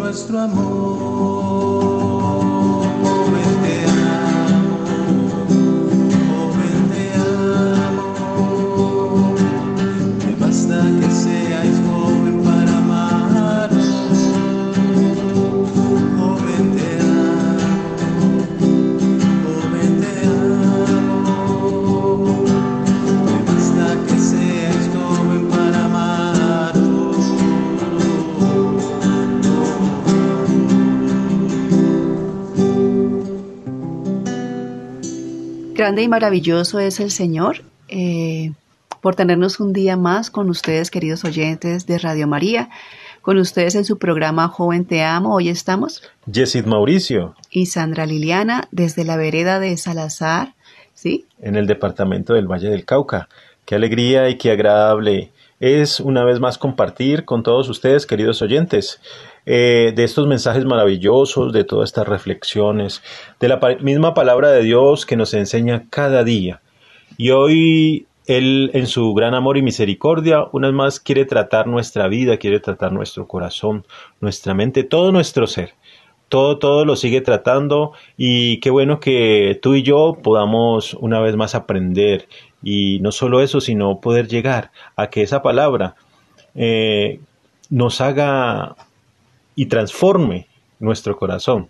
nuestro amor. Grande y maravilloso es el Señor eh, por tenernos un día más con ustedes, queridos oyentes de Radio María. Con ustedes en su programa Joven Te Amo. Hoy estamos. Yesid Mauricio. Y Sandra Liliana desde la vereda de Salazar, ¿sí? En el departamento del Valle del Cauca. Qué alegría y qué agradable es una vez más compartir con todos ustedes, queridos oyentes. Eh, de estos mensajes maravillosos, de todas estas reflexiones, de la misma palabra de Dios que nos enseña cada día. Y hoy Él, en su gran amor y misericordia, una vez más quiere tratar nuestra vida, quiere tratar nuestro corazón, nuestra mente, todo nuestro ser. Todo, todo lo sigue tratando y qué bueno que tú y yo podamos una vez más aprender y no solo eso, sino poder llegar a que esa palabra eh, nos haga y transforme nuestro corazón,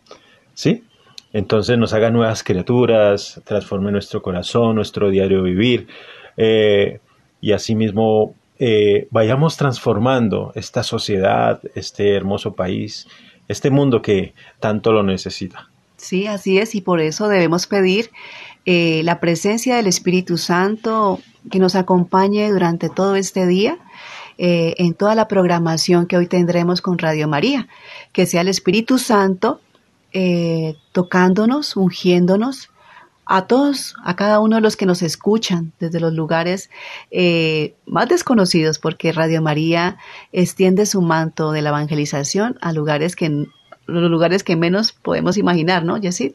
¿sí? Entonces nos haga nuevas criaturas, transforme nuestro corazón, nuestro diario vivir, eh, y asimismo eh, vayamos transformando esta sociedad, este hermoso país, este mundo que tanto lo necesita. Sí, así es, y por eso debemos pedir eh, la presencia del Espíritu Santo que nos acompañe durante todo este día eh, en toda la programación que hoy tendremos con Radio María. Que sea el Espíritu Santo eh, tocándonos, ungiéndonos a todos, a cada uno de los que nos escuchan desde los lugares eh, más desconocidos, porque Radio María extiende su manto de la evangelización a lugares que los lugares que menos podemos imaginar, ¿no, Yesid?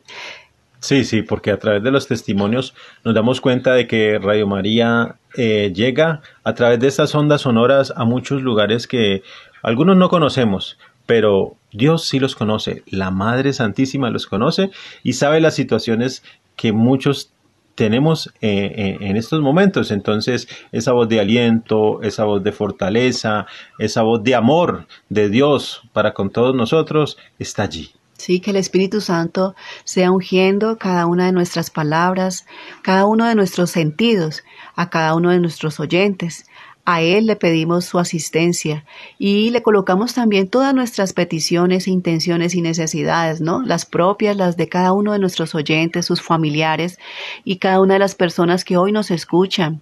Sí, sí, porque a través de los testimonios nos damos cuenta de que Radio María eh, llega a través de estas ondas sonoras a muchos lugares que algunos no conocemos, pero Dios sí los conoce, la Madre Santísima los conoce y sabe las situaciones que muchos tenemos eh, eh, en estos momentos. Entonces, esa voz de aliento, esa voz de fortaleza, esa voz de amor de Dios para con todos nosotros está allí. Sí, que el Espíritu Santo sea ungiendo cada una de nuestras palabras, cada uno de nuestros sentidos, a cada uno de nuestros oyentes. A Él le pedimos su asistencia y le colocamos también todas nuestras peticiones, intenciones y necesidades, ¿no? Las propias, las de cada uno de nuestros oyentes, sus familiares y cada una de las personas que hoy nos escuchan.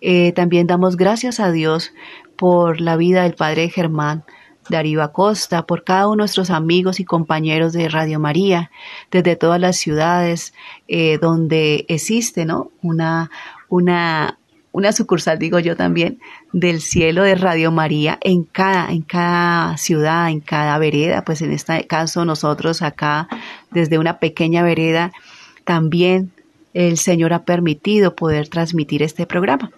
Eh, también damos gracias a Dios por la vida del Padre Germán, Darío Acosta, por cada uno de nuestros amigos y compañeros de Radio María, desde todas las ciudades eh, donde existe ¿no? una, una, una sucursal, digo yo también, del cielo de Radio María en cada, en cada ciudad, en cada vereda. Pues en este caso nosotros acá, desde una pequeña vereda, también el Señor ha permitido poder transmitir este programa.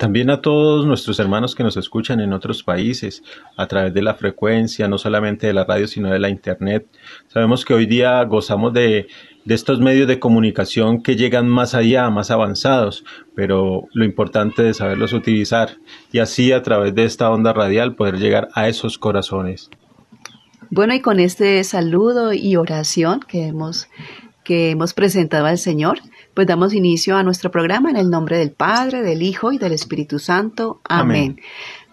También a todos nuestros hermanos que nos escuchan en otros países a través de la frecuencia, no solamente de la radio, sino de la internet. Sabemos que hoy día gozamos de estos medios de comunicación que llegan más allá, más avanzados, pero lo importante es saberlos utilizar y así a través de esta onda radial poder llegar a esos corazones. Bueno, y con este saludo y oración que hemos, que hemos presentado al Señor, pues damos inicio a nuestro programa en el nombre del Padre, del Hijo y del Espíritu Santo. Amén.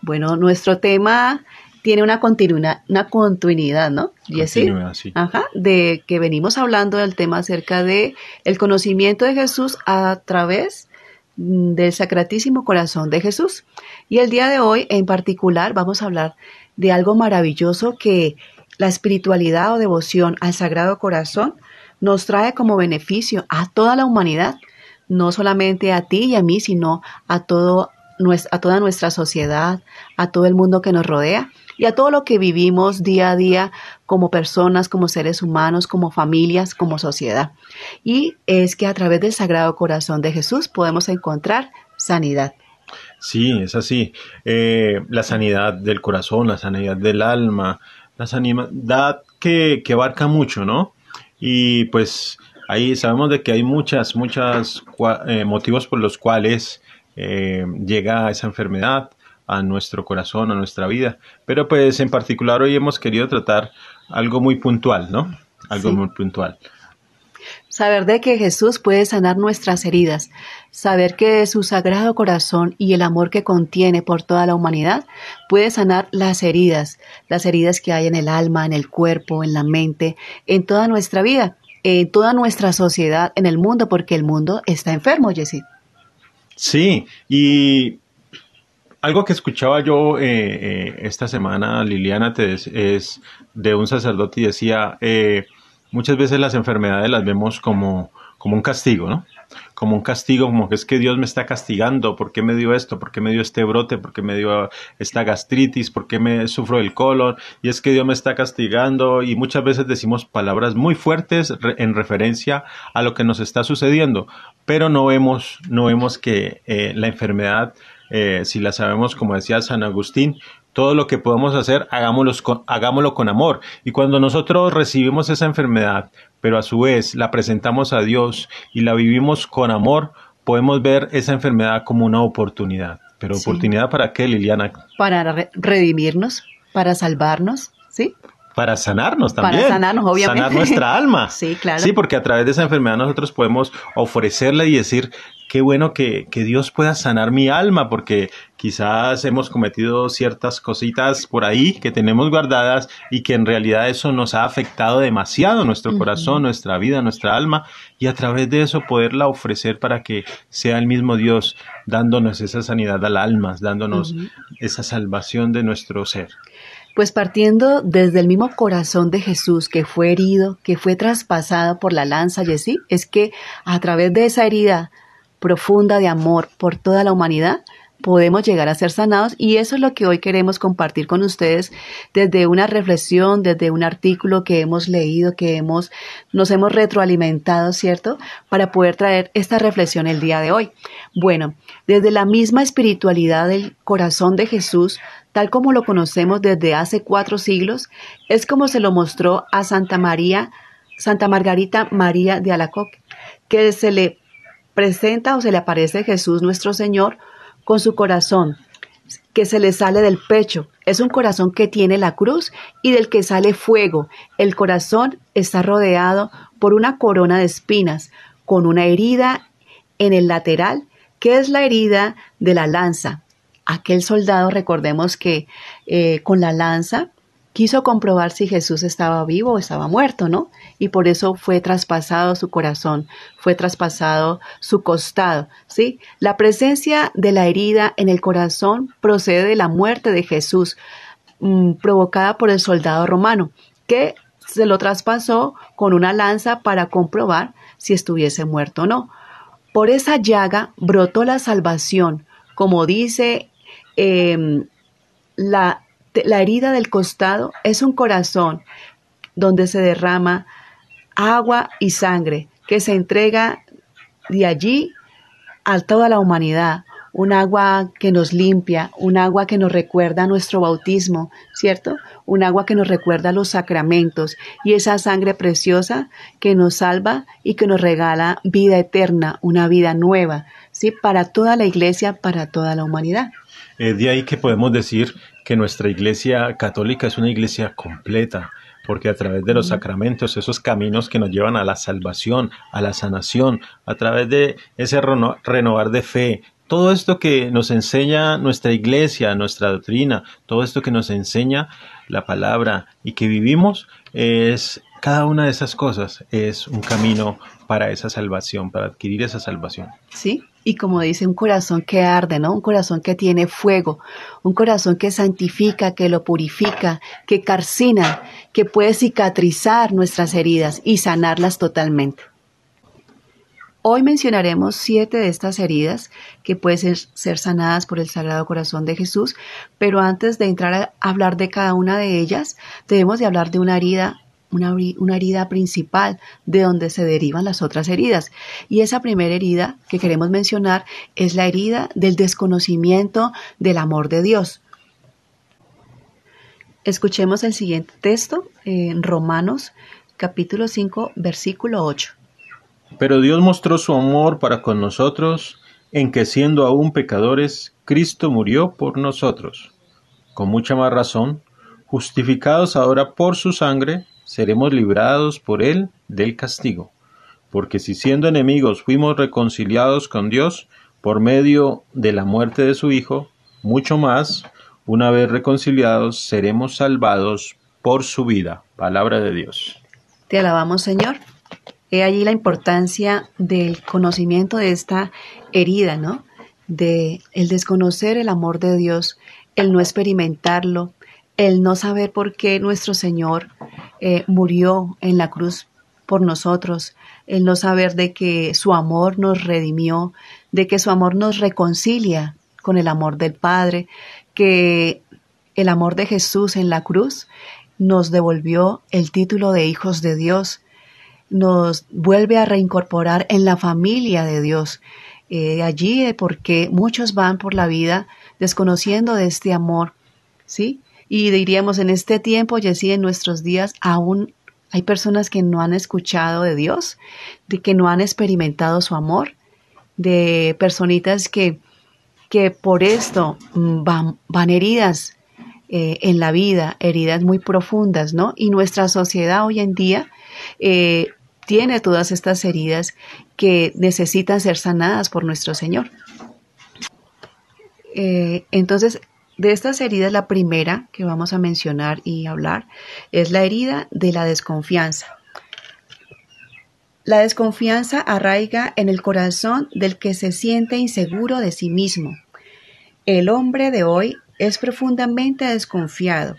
Bueno, nuestro tema tiene una continuidad, una continuidad, ¿no? Continuidad, sí. Ajá, de que venimos hablando del tema acerca de el conocimiento de Jesús a través del Sacratísimo Corazón de Jesús. Y el día de hoy, en particular, vamos a hablar de algo maravilloso que la espiritualidad o devoción al Sagrado Corazón nos trae como beneficio a toda la humanidad, no solamente a ti y a mí, sino a todo a toda nuestra sociedad, a todo el mundo que nos rodea y a todo lo que vivimos día a día como personas, como seres humanos, como familias, como sociedad. Y es que a través del Sagrado Corazón de Jesús podemos encontrar sanidad. Sí, es así. Eh, la sanidad del corazón, la sanidad del alma, la sanidad que, que abarca mucho, ¿no? Y pues ahí sabemos de que hay muchas, muchas eh, motivos por los cuales eh, llega esa enfermedad a nuestro corazón, a nuestra vida. Pero pues en particular hoy hemos querido tratar algo muy puntual, ¿no? Algo muy puntual. Saber de que Jesús puede sanar nuestras heridas, saber que su sagrado corazón y el amor que contiene por toda la humanidad puede sanar las heridas, las heridas que hay en el alma, en el cuerpo, en la mente, en toda nuestra vida, en toda nuestra sociedad, en el mundo, porque el mundo está enfermo, Jessie. Sí, y algo que escuchaba yo eh, eh, esta semana, Liliana, te es de un sacerdote y decía, eh, muchas veces las enfermedades las vemos como, como un castigo, ¿no? Como un castigo, como que es que Dios me está castigando, ¿por qué me dio esto? ¿Por qué me dio este brote? ¿Por qué me dio esta gastritis? ¿Por qué me sufro el colon? Y es que Dios me está castigando y muchas veces decimos palabras muy fuertes en referencia a lo que nos está sucediendo, pero no vemos, no vemos que la enfermedad eh, si la sabemos, como decía San Agustín, todo lo que podemos hacer, hagámoslo con, hagámoslo con amor. Y cuando nosotros recibimos esa enfermedad, pero a su vez la presentamos a Dios y la vivimos con amor, podemos ver esa enfermedad como una oportunidad. Pero oportunidad para qué, Liliana? Para redimirnos, para salvarnos. Para sanarnos también. Para sanarnos, obviamente. Sanar nuestra alma. sí, claro. Sí, porque a través de esa enfermedad nosotros podemos ofrecerle y decir, qué bueno que, que, Dios pueda sanar mi alma, porque quizás hemos cometido ciertas cositas por ahí que tenemos guardadas y que en realidad eso nos ha afectado demasiado nuestro corazón, nuestra vida, nuestra alma, y a través de eso poderla ofrecer para que sea el mismo Dios dándonos esa sanidad al alma, dándonos esa salvación de nuestro ser. Pues partiendo desde el mismo corazón de Jesús que fue herido, que fue traspasado por la lanza y así, es que a través de esa herida profunda de amor por toda la humanidad, podemos llegar a ser sanados y eso es lo que hoy queremos compartir con ustedes desde una reflexión, desde un artículo que hemos leído, que hemos nos hemos retroalimentado, ¿cierto? Para poder traer esta reflexión el día de hoy. Bueno, desde la misma espiritualidad del corazón de Jesús tal como lo conocemos desde hace cuatro siglos, es como se lo mostró a Santa María, Santa Margarita María de Alacoque, que se le presenta o se le aparece Jesús nuestro Señor con su corazón, que se le sale del pecho. Es un corazón que tiene la cruz y del que sale fuego. El corazón está rodeado por una corona de espinas, con una herida en el lateral, que es la herida de la lanza aquel soldado, recordemos que eh, con la lanza quiso comprobar si Jesús estaba vivo o estaba muerto, ¿no? Y por eso fue traspasado su corazón, fue traspasado su costado, ¿sí? La presencia de la herida en el corazón procede de la muerte de Jesús mm, provocada por el soldado romano, que se lo traspasó con una lanza para comprobar si estuviese muerto o no. Por esa llaga brotó la salvación, como dice em, la, la herida del costado, es un corazón donde se derrama agua y sangre que se entrega de allí a toda la humanidad, un agua que nos limpia, un agua que nos recuerda nuestro bautismo, ¿cierto? Un agua que nos recuerda los sacramentos y esa sangre preciosa que nos salva y que nos regala vida eterna, una vida nueva, ¿sí? Para toda la iglesia, para toda la humanidad. Es de ahí que podemos decir que nuestra iglesia católica es una iglesia completa, porque a través de los sacramentos, esos caminos que nos llevan a la salvación, a la sanación, a través de ese renovar de fe, todo esto que nos enseña nuestra iglesia, nuestra doctrina, todo esto que nos enseña la palabra y que vivimos, es cada una de esas cosas es un camino para esa salvación, para adquirir esa salvación. Sí, y como dice, un corazón que arde, ¿no? Un corazón que tiene fuego, un corazón que santifica, que lo purifica, que carcina, que puede cicatrizar nuestras heridas y sanarlas totalmente. Hoy mencionaremos siete de estas heridas que pueden ser, sanadas por el Sagrado Corazón de Jesús, pero antes de entrar a hablar de cada una de ellas, debemos de hablar de una herida una, una, herida principal de donde se derivan las otras heridas. Y esa primera herida que queremos mencionar es la herida del desconocimiento del amor de Dios. Escuchemos el siguiente texto en Romanos capítulo 5 versículo 8. Pero Dios mostró su amor para con nosotros en que siendo aún pecadores, Cristo murió por nosotros. Con mucha más razón, justificados ahora por su sangre, seremos librados por él del castigo. Porque si siendo enemigos fuimos reconciliados con Dios por medio de la muerte de su Hijo, mucho más, una vez reconciliados, seremos salvados por su vida. Palabra de Dios. Te alabamos, Señor. He allí la importancia del conocimiento de esta herida, ¿no? De el desconocer el amor de Dios, el no experimentarlo, el no saber por qué nuestro Señor eh, murió en la cruz por nosotros, el no saber de que su amor nos redimió, de que su amor nos reconcilia con el amor del Padre, que el amor de Jesús en la cruz nos devolvió el título de hijos de Dios, nos vuelve a reincorporar en la familia de Dios. Eh, allí porque muchos van por la vida desconociendo de este amor, ¿sí? Y diríamos en este tiempo y así en nuestros días aún hay personas que no han escuchado de Dios, de que no han experimentado su amor, de personitas que, que por esto mm, van, van heridas eh, en la vida, heridas muy profundas, ¿no? Y nuestra sociedad hoy en día eh, tiene todas estas heridas que necesitan ser sanadas por nuestro Señor. Eh, entonces, de estas heridas, la primera que vamos a mencionar y hablar es la herida de la desconfianza. La desconfianza arraiga en el corazón del que se siente inseguro de sí mismo. El hombre de hoy es profundamente desconfiado.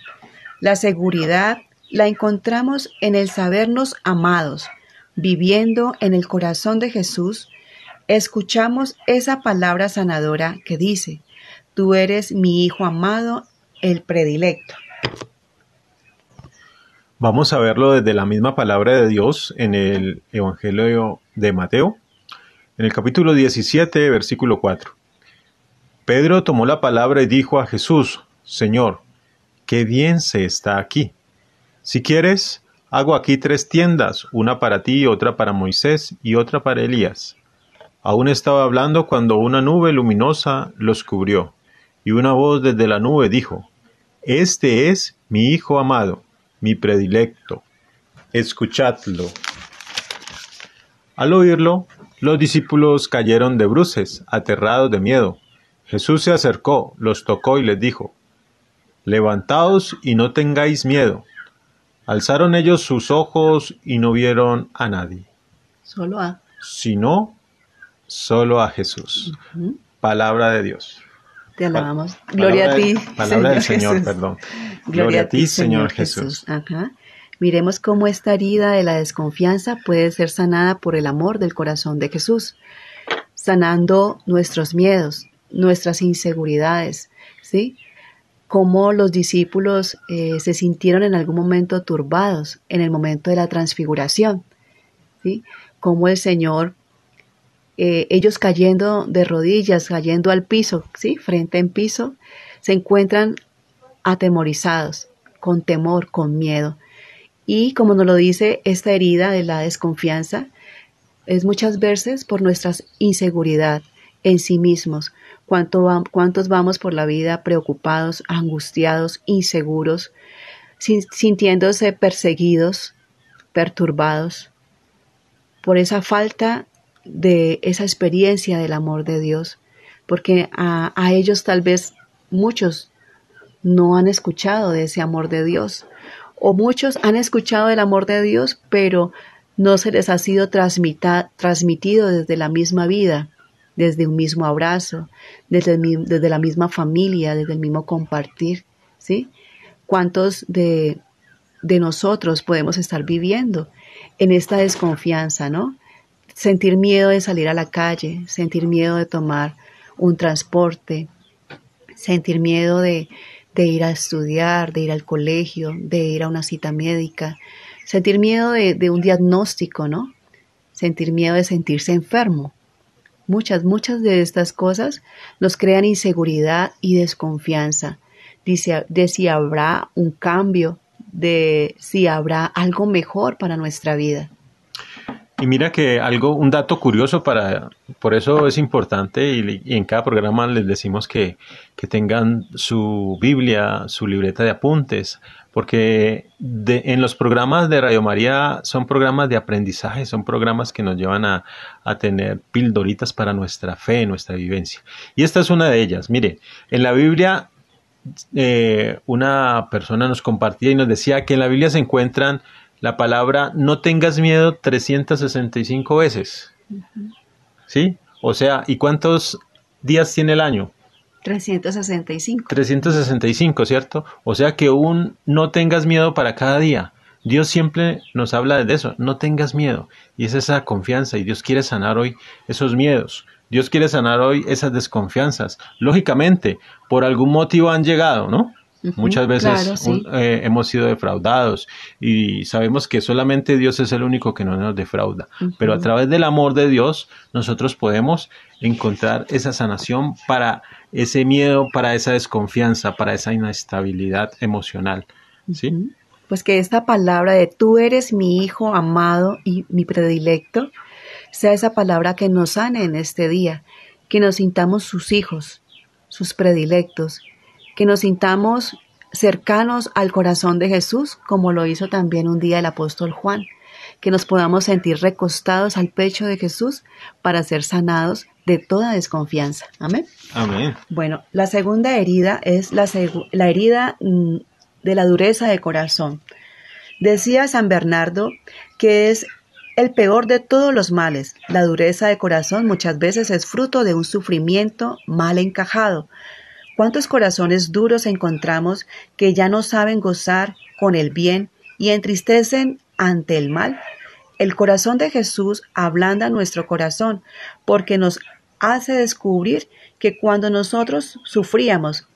La seguridad la encontramos en el sabernos amados, viviendo en el corazón de Jesús, escuchamos esa palabra sanadora que dice, tú eres mi Hijo amado, el predilecto. Vamos a verlo desde la misma palabra de Dios en el Evangelio de Mateo, en el capítulo 17, versículo 4. Pedro tomó la palabra y dijo a Jesús, Señor, qué bien se está aquí. Si quieres, Hago aquí tres tiendas, una para ti, otra para Moisés y otra para Elías. Aún estaba hablando cuando una nube luminosa los cubrió, y una voz desde la nube dijo, Este es mi Hijo amado, mi predilecto, escuchadlo. Al oírlo, los discípulos cayeron de bruces, aterrados de miedo. Jesús se acercó, los tocó y les dijo, Levantaos y no tengáis miedo. Alzaron ellos sus ojos y no vieron a nadie. Solo a. Sino solo a Jesús. Palabra de Dios. Te alabamos. Gloria a ti. Palabra del Señor, perdón. Gloria, a ti, Señor Jesús. Ajá. Miremos cómo esta herida de la desconfianza puede ser sanada por el amor del corazón de Jesús, sanando nuestros miedos, nuestras inseguridades, ¿sí? Cómo los discípulos eh, se sintieron en algún momento turbados en el momento de la transfiguración, ¿sí? Cómo el Señor, eh, ellos cayendo de rodillas, cayendo al piso, ¿sí? Frente en piso, se encuentran atemorizados, con temor, con miedo. Y como nos lo dice esta herida de la desconfianza, es muchas veces por nuestra inseguridad en sí mismos. ¿Cuántos vamos por la vida preocupados, angustiados, inseguros, sintiéndose perseguidos, perturbados por esa falta de esa experiencia del amor de Dios? Porque a, a ellos tal vez muchos no han escuchado de ese amor de Dios o muchos han escuchado el amor de Dios, pero no se les ha sido transmitido desde la misma vida, desde un mismo abrazo, desde, desde, la misma familia, desde el mismo compartir, ¿sí? ¿Cuántos de, de nosotros podemos estar viviendo en esta desconfianza, ¿no? Sentir miedo de salir a la calle, sentir miedo de tomar un transporte, sentir miedo de, ir a estudiar, de ir al colegio, de ir a una cita médica, sentir miedo de, un diagnóstico, ¿no? Sentir miedo de sentirse enfermo. Muchas, muchas de estas cosas nos crean inseguridad y desconfianza. De si habrá un cambio, de si habrá algo mejor para nuestra vida. Y mira que algo, un dato curioso para, por eso es importante y, en cada programa les decimos que, que, tengan su Biblia, su libreta de apuntes, porque de, en los programas de Radio María son programas de aprendizaje, son programas que nos llevan a, a tener pildoritas para nuestra fe, nuestra vivencia. Y esta es una de ellas. Mire, en la Biblia eh, una persona nos compartía y nos decía que en la Biblia se encuentran la palabra no tengas miedo 365 veces. ¿Sí? O sea, ¿y cuántos días tiene el año? 365. 365, ¿cierto? O sea que un no tengas miedo para cada día. Dios siempre nos habla de eso, no tengas miedo. Y es esa confianza y Dios quiere sanar hoy esos miedos. Dios quiere sanar hoy esas desconfianzas. Lógicamente, por algún motivo han llegado, ¿no? Muchas veces eh, hemos sido defraudados y sabemos que solamente Dios es el único que no nos defrauda. Pero a través del amor de Dios nosotros podemos encontrar esa sanación para ese miedo, para esa desconfianza, para esa inestabilidad emocional. ¿sí? Pues que esta palabra de tú eres mi hijo amado y mi predilecto sea esa palabra que nos sane en este día, que nos sintamos sus hijos, sus predilectos que nos sintamos cercanos al corazón de Jesús, como lo hizo también un día el apóstol Juan, que nos podamos sentir recostados al pecho de Jesús para ser sanados de toda desconfianza. Amén. Amén. Bueno, la segunda herida es la, la herida mm, de la dureza de corazón. Decía San Bernardo que es el peor de todos los males. La dureza de corazón muchas veces es fruto de un sufrimiento mal encajado, ¿Cuántos corazones duros encontramos que ya no saben gozar con el bien y entristecen ante el mal? El corazón de Jesús ablanda nuestro corazón porque nos hace descubrir que cuando nosotros sufríamos,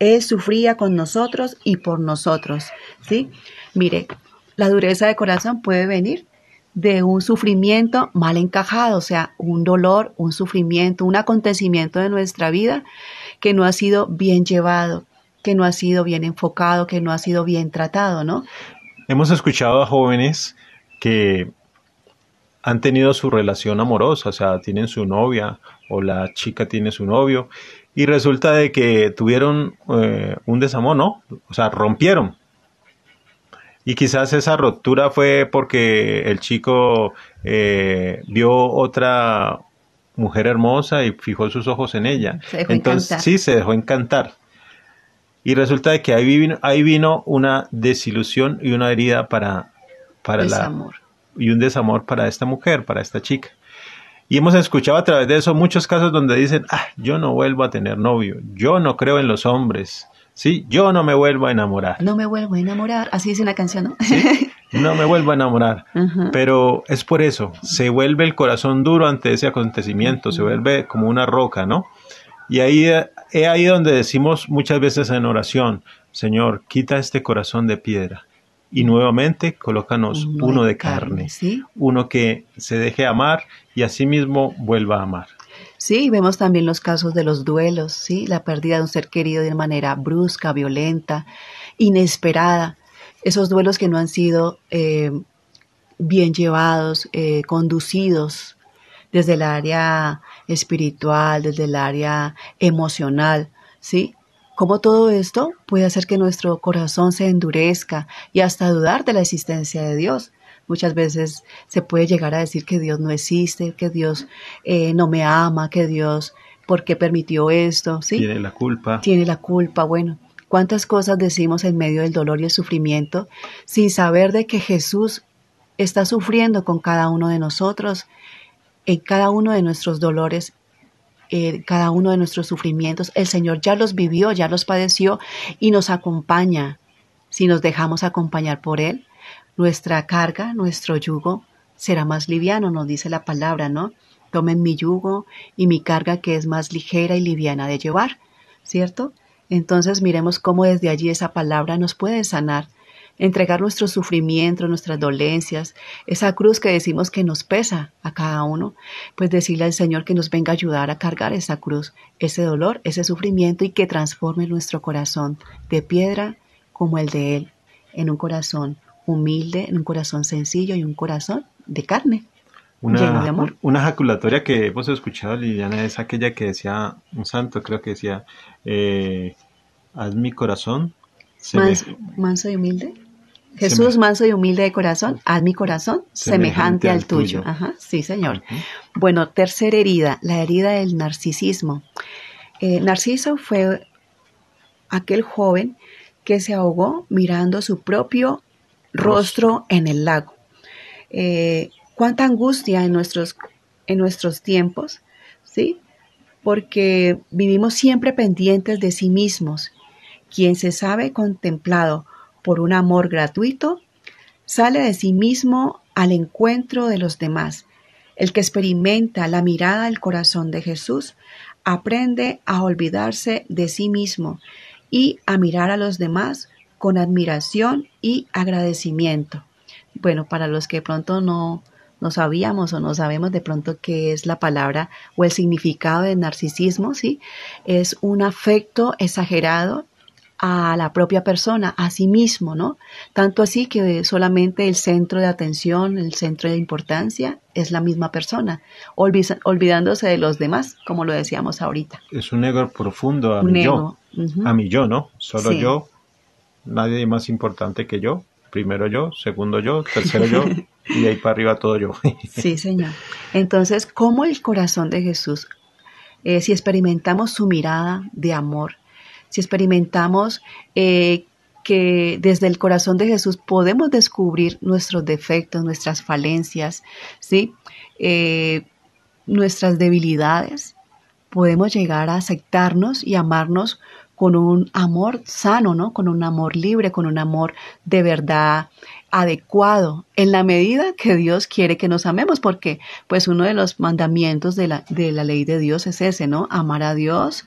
Él sufría con nosotros y por nosotros. ¿sí? Mire, la dureza de corazón puede venir de un sufrimiento mal encajado, o sea, un dolor, un sufrimiento, un acontecimiento de nuestra vida que no ha sido bien llevado, que no ha sido bien enfocado, que no ha sido bien tratado, ¿no? Hemos escuchado a jóvenes que han tenido su relación amorosa, o sea, tienen su novia o la chica tiene su novio y resulta de que tuvieron eh, un desamor, ¿no? O sea, rompieron. Y quizás esa ruptura fue porque el chico eh, vio otra mujer hermosa y fijó sus ojos en ella. Entonces, sí, se dejó encantar. Y resulta de que ahí vino, ahí vino una desilusión y una herida para, para la... Y un desamor para esta mujer, para esta chica. Y hemos escuchado a través de eso muchos casos donde dicen, ah, yo no vuelvo a tener novio, yo no creo en los hombres, ¿sí? Yo no me vuelvo a enamorar. No me vuelvo a enamorar, así dice la canción, ¿no? ¿Sí? No me vuelvo a enamorar. Pero es por eso, se vuelve el corazón duro ante ese acontecimiento, se vuelve como una roca, ¿no? Y ahí es ahí donde decimos muchas veces en oración, Señor, quita este corazón de piedra y nuevamente colócanos uno, de carne, uno que se deje amar y asimismo vuelva a amar. Sí, vemos también los casos de los duelos, sí, la pérdida de un ser querido de manera brusca, violenta, inesperada, esos duelos que no han sido eh, bien llevados, eh, conducidos desde el área espiritual, desde el área emocional, ¿sí? Cómo todo esto puede hacer que nuestro corazón se endurezca y hasta dudar de la existencia de Dios. Muchas veces se puede llegar a decir que Dios no existe, que Dios eh, no me ama, que Dios, ¿por qué permitió esto? ¿Sí? Tiene la culpa. Tiene la culpa, bueno. ¿Cuántas cosas decimos en medio del dolor y el sufrimiento sin saber de que Jesús está sufriendo con cada uno de nosotros, en cada uno de nuestros dolores eh, cada uno de nuestros sufrimientos. El Señor ya los vivió, ya los padeció y nos acompaña. Si nos dejamos acompañar por Él, nuestra carga, nuestro yugo será más liviano, nos dice la palabra, ¿no? Tomen mi yugo y mi carga que es más ligera y liviana de llevar, ¿cierto? Entonces miremos cómo desde allí esa palabra nos puede sanar entregar nuestro sufrimiento, nuestras dolencias, esa cruz que decimos que nos pesa a cada uno, pues decirle al Señor que nos venga a ayudar a cargar esa cruz, ese dolor, ese sufrimiento y que transforme nuestro corazón de piedra como el de Él, en un corazón humilde, en un corazón sencillo y un corazón de carne. Una, lleno de amor. una jaculatoria que hemos escuchado, Liliana, es aquella que decía, un santo creo que decía, eh, haz mi corazón. manso y humilde. Jesús, manso y humilde de corazón, haz mi corazón semejante, al tuyo. Ajá, sí, Señor. Bueno, tercera herida, la herida del narcisismo. Eh, Narciso fue aquel joven que se ahogó mirando su propio rostro, en el lago. Eh, cuánta angustia en nuestros, en nuestros tiempos, ¿sí? Porque vivimos siempre pendientes de sí mismos. Quien se sabe contemplado por un amor gratuito, sale de sí mismo al encuentro de los demás. El que experimenta la mirada del corazón de Jesús aprende a olvidarse de sí mismo y a mirar a los demás con admiración y agradecimiento. Bueno, para los que pronto no, no sabíamos o no sabemos de pronto qué es la palabra o el significado de narcisismo, ¿sí? Es un afecto exagerado a la propia persona, a sí mismo, ¿no? Tanto así que solamente el centro de atención, el centro de importancia es la misma persona, olvidándose de los demás, como lo decíamos ahorita. Es un ego profundo a mi yo, a mi yo, ¿no? Solo yo, nadie más importante que yo, primero yo, segundo yo, tercero yo, y ahí para arriba todo yo. sí, Señor. Entonces, ¿cómo el corazón de Jesús, eh, si experimentamos su mirada de amor, si experimentamos eh, que desde el corazón de Jesús podemos descubrir nuestros defectos, nuestras falencias, ¿sí? Eh, nuestras debilidades, podemos llegar a aceptarnos y amarnos con un amor sano, ¿no? Con un amor libre, con un amor de verdad adecuado, en la medida que Dios quiere que nos amemos, porque pues uno de los mandamientos de la, de la ley de Dios es ese, ¿no? Amar a Dios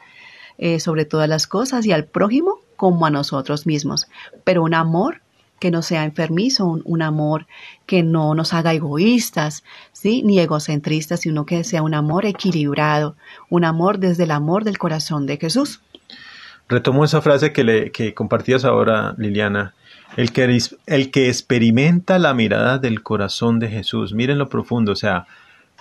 eh, sobre todas las cosas y al prójimo como a nosotros mismos. Pero un amor que no sea enfermizo, un, amor que no nos haga egoístas, ¿sí? ni egocentristas, sino que sea un amor equilibrado, un amor desde el amor del corazón de Jesús. Retomo esa frase que, le, que compartías ahora, Liliana. El que, el que experimenta la mirada del corazón de Jesús, miren lo profundo, o sea,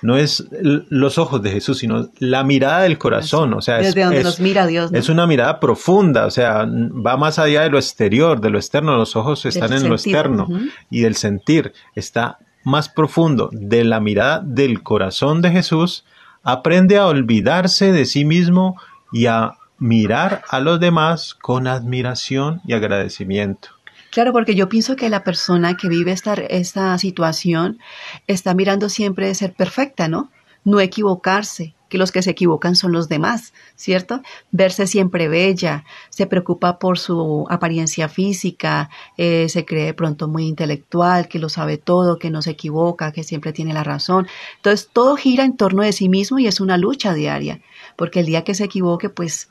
no es los ojos de Jesús, sino la mirada del corazón. O sea, Desde es, donde nos mira Dios. Es una mirada profunda, o sea, va más allá de lo exterior, de lo externo. Los ojos están en lo externo y del sentir está más profundo. De la mirada del corazón de Jesús, aprende a olvidarse de sí mismo y a mirar a los demás con admiración y agradecimiento. Claro, porque yo pienso que la persona que vive esta, esta situación está mirando siempre de ser perfecta, ¿no? no equivocarse, que los que se equivocan son los demás, ¿cierto? Verse siempre bella, se preocupa por su apariencia física, eh, se cree pronto muy intelectual, que lo sabe todo, que no se equivoca, que siempre tiene la razón. Entonces todo gira en torno de sí mismo y es una lucha diaria, porque el día que se equivoque, pues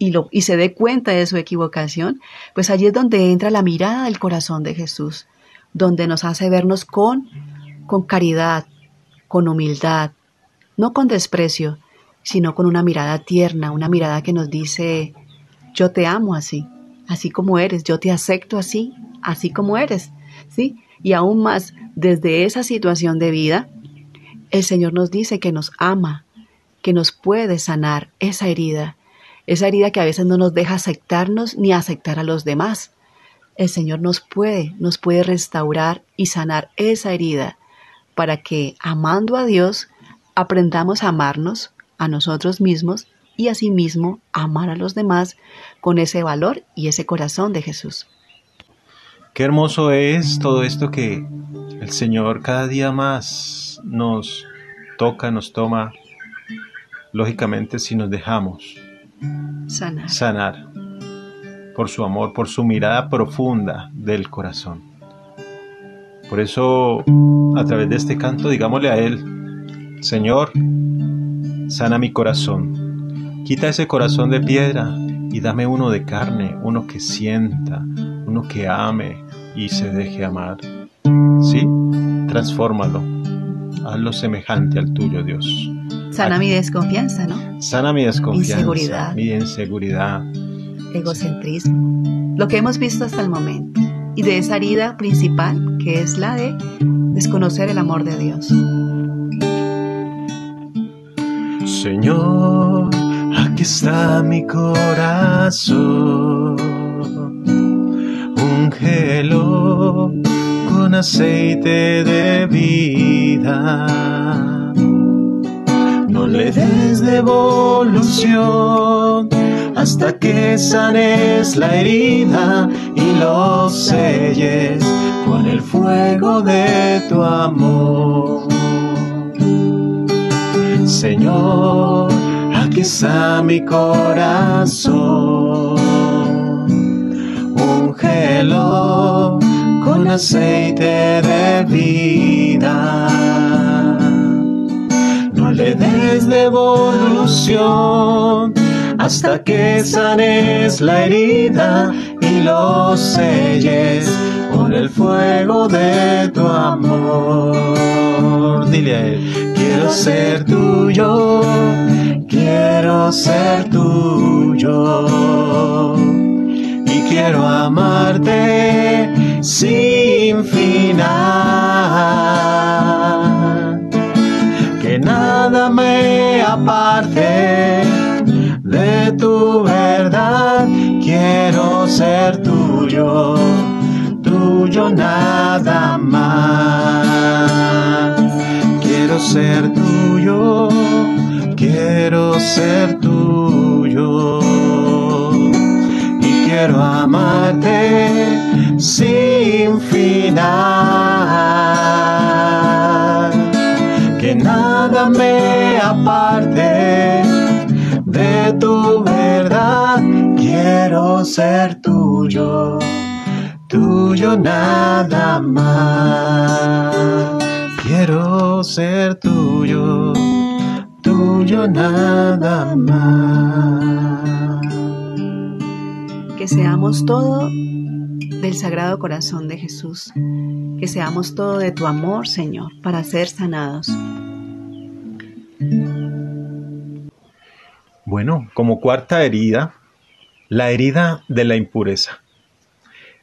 y, lo, y se dé cuenta de su equivocación, pues allí es donde entra la mirada del corazón de Jesús, donde nos hace vernos con, con caridad, con humildad, no con desprecio, sino con una mirada tierna, una mirada que nos dice, yo te amo así, así como eres, yo te acepto así, así como eres, ¿sí? Y aún más, desde esa situación de vida, el Señor nos dice que nos ama, que nos puede sanar esa herida, esa herida que a veces no nos deja aceptarnos ni aceptar a los demás. El Señor nos puede, nos puede restaurar y sanar esa herida para que, amando a Dios, aprendamos a amarnos a nosotros mismos y asimismo amar a los demás con ese valor y ese corazón de Jesús. Qué hermoso es todo esto que el Señor cada día más nos toca, nos toma, lógicamente si nos dejamos sanar. sanar por su amor, por su mirada profunda del corazón. Por eso, a través de este canto, digámosle a Él, Señor, sana mi corazón. Quita ese corazón de piedra y dame uno de carne, uno que sienta, uno que ame y se deje amar. ¿Sí? Transfórmalo. Hazlo semejante al tuyo, Dios. Sana mi desconfianza, ¿no? Sana mi desconfianza. Inseguridad. Mi inseguridad. Egocentrismo. Lo que hemos visto hasta el momento. Y de esa herida principal, que es la de desconocer el amor de Dios. Señor, aquí está mi corazón. Ungelo con aceite de vida. Le des devolución hasta que sanes la herida y lo selles con el fuego de tu amor. Señor, aquí está mi corazón. Ungelo con aceite de vida. Le des devolución hasta que sanes la herida y lo selles con el fuego de tu amor. Dile quiero ser tuyo, quiero ser tuyo. Y quiero amarte sin final. Que nada me aparte de tu verdad, quiero ser tuyo, tuyo nada más. Quiero ser tuyo, quiero ser tuyo. Y quiero amarte sin tu verdad, quiero ser tuyo, tuyo nada más. Quiero ser tuyo, tuyo nada más. Que seamos todo del Sagrado Corazón de Jesús. Que seamos todo de tu amor, Señor, para ser sanados. Bueno, como cuarta herida, la herida de la impureza.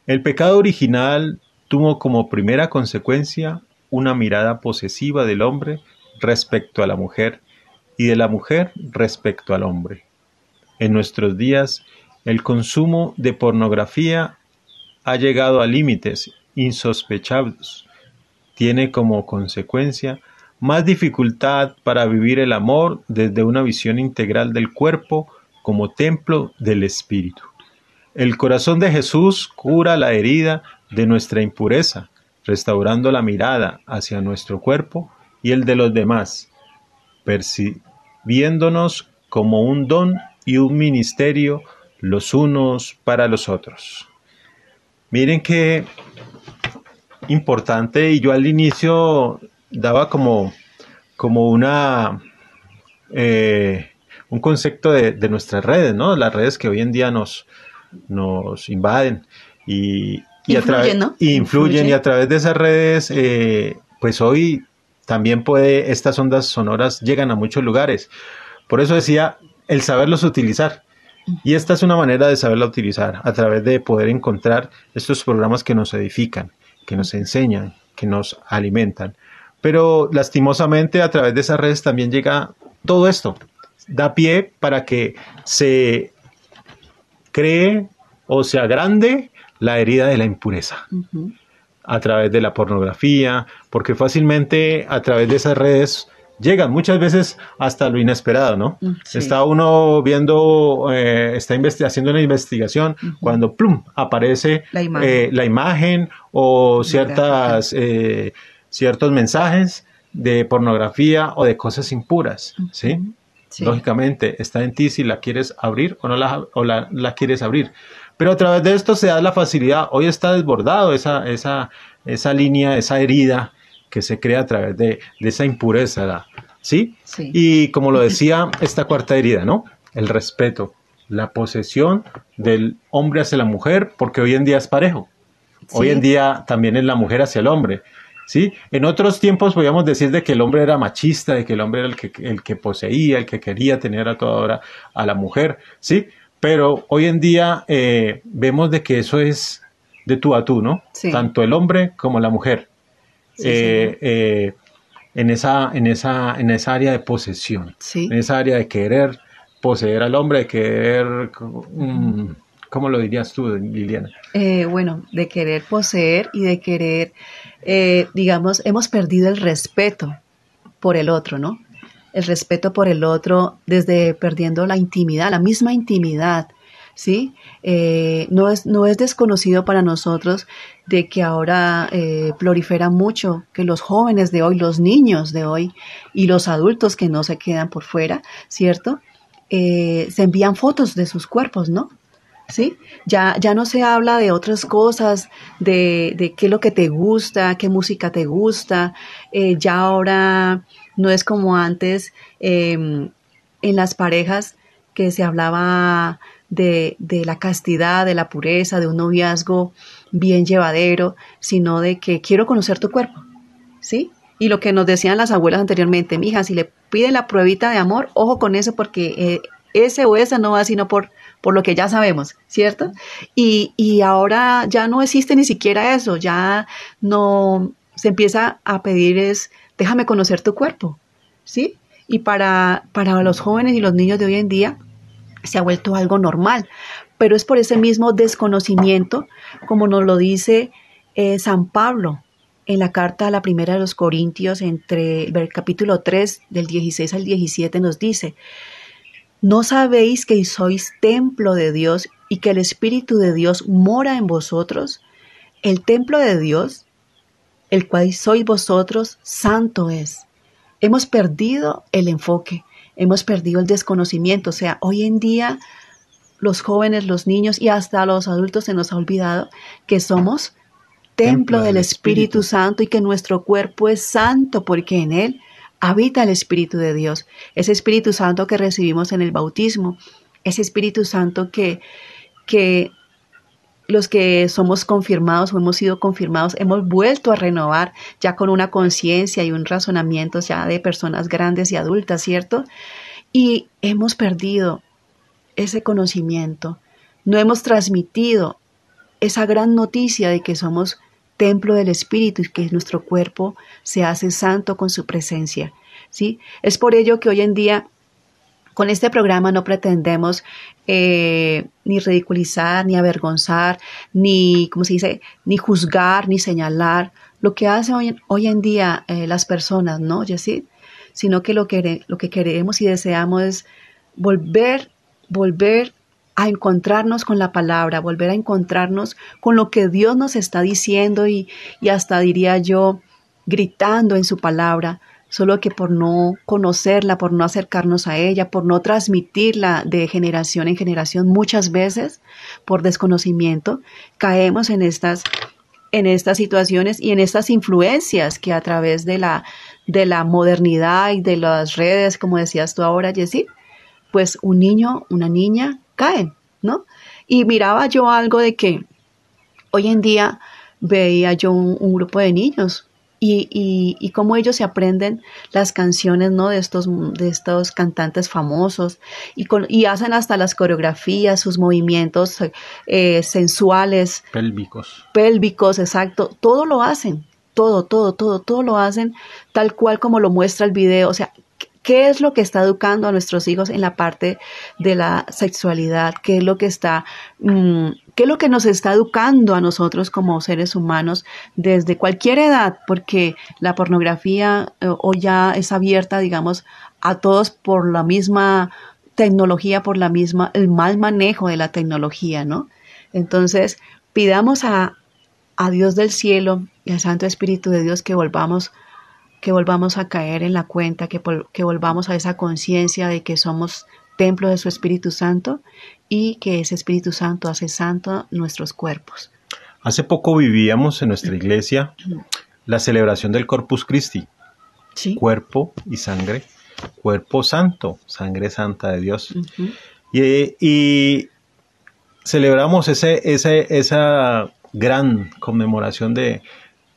El pecado original tuvo como primera consecuencia una mirada posesiva del hombre respecto a la mujer y de la mujer respecto al hombre. En nuestros días, el consumo de pornografía ha llegado a límites insospechados. Tiene como consecuencia más dificultad para vivir el amor desde una visión integral del cuerpo como templo del espíritu. El corazón de Jesús cura la herida de nuestra impureza, restaurando la mirada hacia nuestro cuerpo y el de los demás, percibiéndonos como un don y un ministerio los unos para los otros. Miren qué importante y yo al inicio daba como, como una eh, un concepto de, nuestras redes, ¿no? Las redes que hoy en día nos, nos invaden y, influyen, influyen, y a través de esas redes, eh, pues hoy también puede, estas ondas sonoras llegan a muchos lugares. Por eso decía, el saberlos utilizar. Y esta es una manera de saberla utilizar, a través de poder encontrar estos programas que nos edifican, que nos enseñan, que nos alimentan. Pero lastimosamente a través de esas redes también llega todo esto, da pie para que se cree o se agrande la herida de la impureza. A través de la pornografía, porque fácilmente a través de esas redes llegan muchas veces hasta lo inesperado, ¿no? Mm, está uno viendo, eh, está haciendo una investigación cuando plum aparece la imagen, eh, o ciertas, eh, ciertos mensajes de pornografía o de cosas impuras, ¿sí? Lógicamente, está en ti si la quieres abrir o no la, o la, quieres abrir. Pero a través de esto se da la facilidad. Hoy está desbordado esa, esa, esa línea, esa herida que se crea a través de, esa impureza, ¿sí? ¿sí? Y como lo decía, esta cuarta herida, ¿no? El respeto, la posesión del hombre hacia la mujer, porque hoy en día es parejo. Hoy en día también es la mujer hacia el hombre. ¿Sí? En otros tiempos podíamos decir de que el hombre era machista, de que el hombre era el que, el que poseía, el que quería tener a toda hora a la mujer, ¿sí? Pero hoy en día eh, vemos de que eso es de tú a tú, ¿no? Tanto el hombre como la mujer. Eh, eh, en, esa, en, esa, en esa área de posesión, en esa área de querer poseer al hombre, de querer... Mm, ¿Cómo lo dirías tú, Liliana? bueno, de querer poseer y de querer eh, digamos, hemos perdido el respeto por el otro, ¿no? El respeto por el otro desde perdiendo la intimidad, la misma intimidad, ¿sí? Eh, no, es, no es desconocido para nosotros de que ahora eh, prolifera mucho que los jóvenes de hoy, los niños de hoy y los adultos que no se quedan por fuera, ¿cierto? se envían fotos de sus cuerpos, ¿no? ¿Sí? Ya, ya no se habla de otras cosas, de, de qué es lo que te gusta, qué música te gusta, eh, ya ahora no es como antes em, en las parejas que se hablaba de, de, la castidad, de la pureza, de un noviazgo bien llevadero, sino de que quiero conocer tu cuerpo, ¿sí? Y lo que nos decían las abuelas anteriormente, mija, si le pide la pruebita de amor, ojo con eso porque eh, ese o esa no va sino por por lo que ya sabemos, ¿cierto? Y, y ahora ya no existe ni siquiera eso, ya no se empieza a pedir es, déjame conocer tu cuerpo, ¿sí? Y para, para los jóvenes y los niños de hoy en día se ha vuelto algo normal, pero es por ese mismo desconocimiento, como nos lo dice eh, San Pablo en la carta a la primera de los Corintios, entre el capítulo 3, del 16 al 17, nos dice, ¿No sabéis que sois templo de Dios y que el Espíritu de Dios mora en vosotros? El templo de Dios, el cual sois vosotros, santo es. Hemos perdido el enfoque, hemos perdido el desconocimiento. O sea, hoy en día los jóvenes, los niños y hasta los adultos se nos ha olvidado que somos templo, del Espíritu Santo y que nuestro cuerpo es santo porque en él habita el Espíritu de Dios, ese Espíritu Santo que recibimos en el bautismo, ese Espíritu Santo que, que los que somos confirmados o hemos sido confirmados hemos vuelto a renovar ya con una conciencia y un razonamiento ya de personas grandes y adultas, ¿cierto? Y hemos perdido ese conocimiento, no hemos transmitido esa gran noticia de que somos templo del Espíritu y que nuestro cuerpo se hace santo con su presencia. ¿sí? Es por ello que hoy en día con este programa no pretendemos eh, ni ridiculizar, ni avergonzar, ni, ¿cómo se dice?, ni juzgar, ni señalar lo que hacen hoy, en día eh, las personas, ¿no, Jessy? Sino que lo, que lo que queremos y deseamos es volver, volver a encontrarnos con la palabra, volver a encontrarnos con lo que Dios nos está diciendo y, hasta diría yo, gritando en su palabra, solo que por no conocerla, por no acercarnos a ella, por no transmitirla de generación en generación, muchas veces por desconocimiento, caemos en estas, en estas situaciones y en estas influencias que a través de la, de la modernidad y de las redes, como decías tú ahora, Jessie, pues un niño, una niña caen, ¿no? Y miraba yo algo de que hoy en día veía yo un, grupo de niños y, y, y, cómo ellos se aprenden las canciones ¿no? de, estos, de estos cantantes famosos y, con, y hacen hasta las coreografías, sus movimientos eh, sensuales. Pélvicos. Pélvicos, exacto. Todo lo hacen, todo, todo, todo, todo lo hacen tal cual como lo muestra el video. O sea, ¿Qué es lo que está educando a nuestros hijos en la parte de la sexualidad? ¿Qué es lo que está, mm, qué es lo que nos está educando a nosotros como seres humanos desde cualquier edad? Porque la pornografía eh, hoy ya es abierta, digamos, a todos por la misma tecnología, por la misma, el mal manejo de la tecnología, ¿no? Entonces, pidamos a, a Dios del cielo y al Santo Espíritu de Dios que volvamos que volvamos a caer en la cuenta, que, que volvamos a esa conciencia de que somos templo de su Espíritu Santo y que ese Espíritu Santo hace santo nuestros cuerpos. Hace poco vivíamos en nuestra iglesia la celebración del Corpus Christi, cuerpo y sangre, cuerpo santo, sangre santa de Dios. y, celebramos ese, ese, esa gran conmemoración de,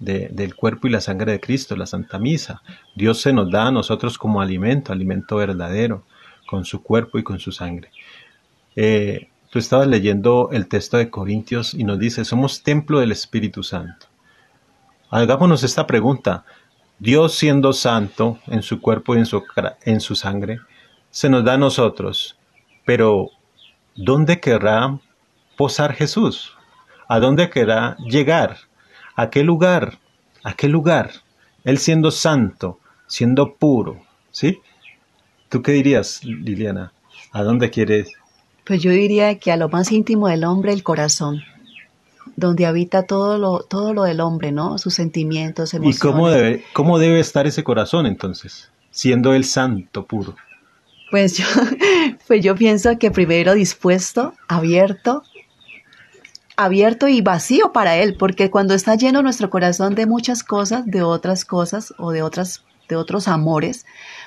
del cuerpo y la sangre de Cristo, la Santa Misa. Dios se nos da a nosotros como alimento, alimento verdadero, con su cuerpo y con su sangre. Eh, tú estabas leyendo el texto de Corintios y nos dice, somos templo del Espíritu Santo. Hagámonos esta pregunta. Dios siendo santo en su cuerpo y en su, en su sangre, se nos da a nosotros, pero ¿dónde querrá posar Jesús? ¿A dónde querrá llegar? ¿A qué lugar? ¿A qué lugar? Él siendo santo, siendo puro, ¿sí? ¿Tú qué dirías, Liliana? ¿A dónde quieres? Pues yo diría que a lo más íntimo del hombre, el corazón, donde habita todo lo, todo lo del hombre, ¿no? Sus sentimientos, emociones. ¿Y cómo debe, cómo debe estar ese corazón entonces, siendo el santo puro? Pues yo, pues yo pienso que primero dispuesto, abierto abierto y vacío para Él, porque cuando está lleno nuestro corazón de muchas cosas, de otras cosas o de, otras, de otros amores,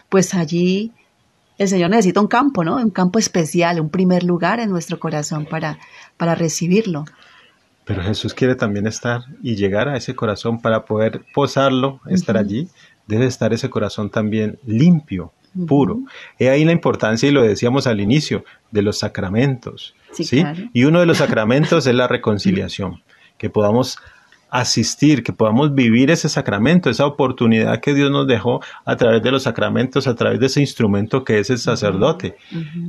pues allí el Señor necesita un campo, ¿no? Un campo especial, un primer lugar en nuestro corazón para, para recibirlo. Pero Jesús quiere también estar y llegar a ese corazón para poder posarlo, estar allí. Debe estar ese corazón también limpio, puro. He ahí la importancia, y lo decíamos al inicio, de los sacramentos. Sí, Y uno de los sacramentos es la reconciliación, que podamos asistir, que podamos vivir ese sacramento, esa oportunidad que Dios nos dejó a través de los sacramentos, a través de ese instrumento que es el sacerdote.